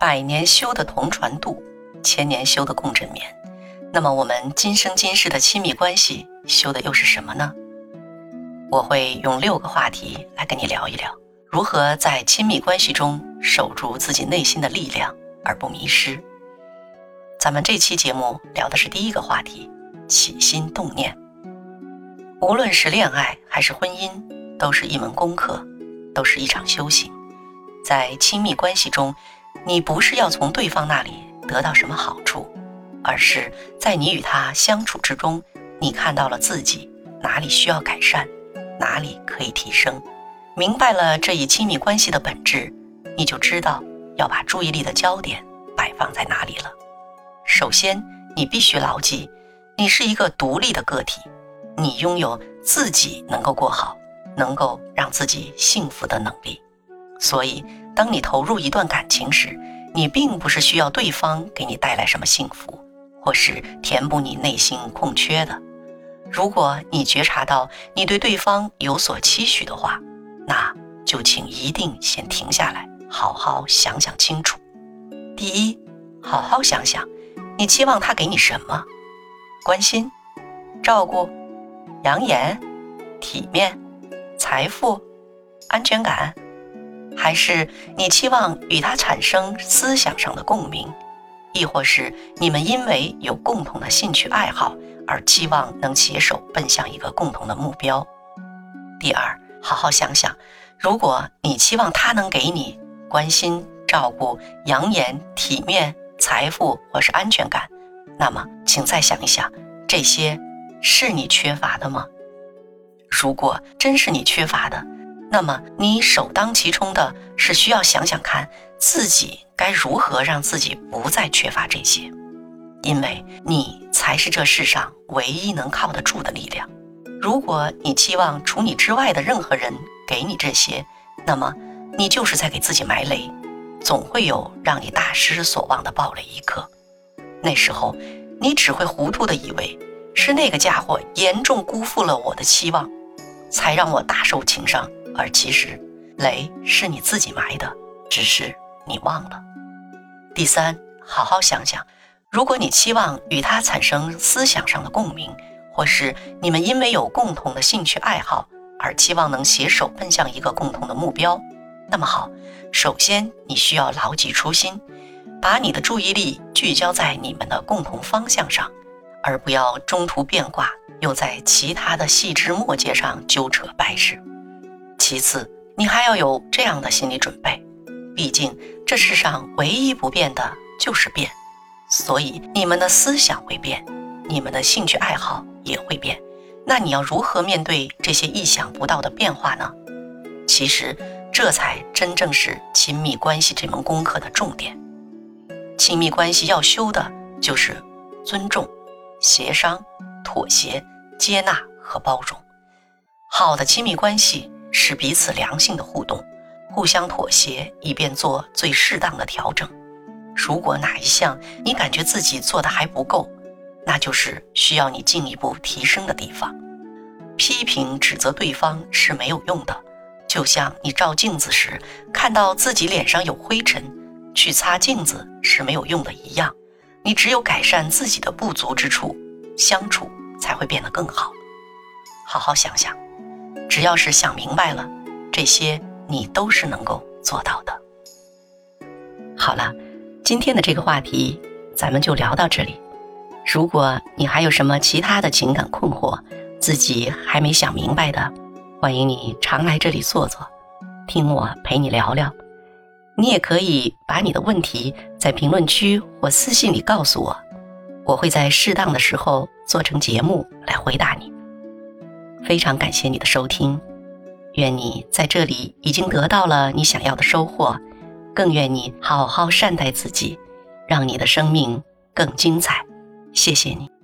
百年修的同船渡，千年修的共枕眠。那么我们今生今世的亲密关系修的又是什么呢？我会用六个话题来跟你聊一聊，如何在亲密关系中守住自己内心的力量而不迷失。咱们这期节目聊的是第一个话题：起心动念。无论是恋爱还是婚姻，都是一门功课，都是一场修行。在亲密关系中，你不是要从对方那里得到什么好处，而是在你与他相处之中，你看到了自己哪里需要改善。哪里可以提升？明白了这一亲密关系的本质，你就知道要把注意力的焦点摆放在哪里了。首先，你必须牢记，你是一个独立的个体，你拥有自己能够过好、能够让自己幸福的能力。所以，当你投入一段感情时，你并不是需要对方给你带来什么幸福，或是填补你内心空缺的。如果你觉察到你对对方有所期许的话，那就请一定先停下来，好好想想清楚。第一，好好想想，你期望他给你什么？关心、照顾、养眼、体面、财富、安全感，还是你期望与他产生思想上的共鸣，亦或是你们因为有共同的兴趣爱好？而期望能携手奔向一个共同的目标。第二，好好想想，如果你期望他能给你关心、照顾、养眼、体面、财富或是安全感，那么请再想一想，这些是你缺乏的吗？如果真是你缺乏的，那么你首当其冲的是需要想想看，自己该如何让自己不再缺乏这些。因为你才是这世上唯一能靠得住的力量。如果你期望除你之外的任何人给你这些，那么你就是在给自己埋雷，总会有让你大失所望的暴雷一刻。那时候，你只会糊涂的以为是那个家伙严重辜负了我的期望，才让我大受情伤。而其实，雷是你自己埋的，只是你忘了。第三，好好想想。如果你期望与他产生思想上的共鸣，或是你们因为有共同的兴趣爱好而期望能携手奔向一个共同的目标，那么好，首先你需要牢记初心，把你的注意力聚焦在你们的共同方向上，而不要中途变卦，又在其他的细枝末节上纠扯掰扯。其次，你还要有这样的心理准备，毕竟这世上唯一不变的就是变。所以你们的思想会变，你们的兴趣爱好也会变，那你要如何面对这些意想不到的变化呢？其实，这才真正是亲密关系这门功课的重点。亲密关系要修的就是尊重、协商、妥协、接纳和包容。好的亲密关系是彼此良性的互动，互相妥协，以便做最适当的调整。如果哪一项你感觉自己做的还不够，那就是需要你进一步提升的地方。批评指责对方是没有用的，就像你照镜子时看到自己脸上有灰尘，去擦镜子是没有用的一样。你只有改善自己的不足之处，相处才会变得更好。好好想想，只要是想明白了，这些你都是能够做到的。好了。今天的这个话题，咱们就聊到这里。如果你还有什么其他的情感困惑，自己还没想明白的，欢迎你常来这里坐坐，听我陪你聊聊。你也可以把你的问题在评论区或私信里告诉我，我会在适当的时候做成节目来回答你。非常感谢你的收听，愿你在这里已经得到了你想要的收获。更愿你好好善待自己，让你的生命更精彩。谢谢你。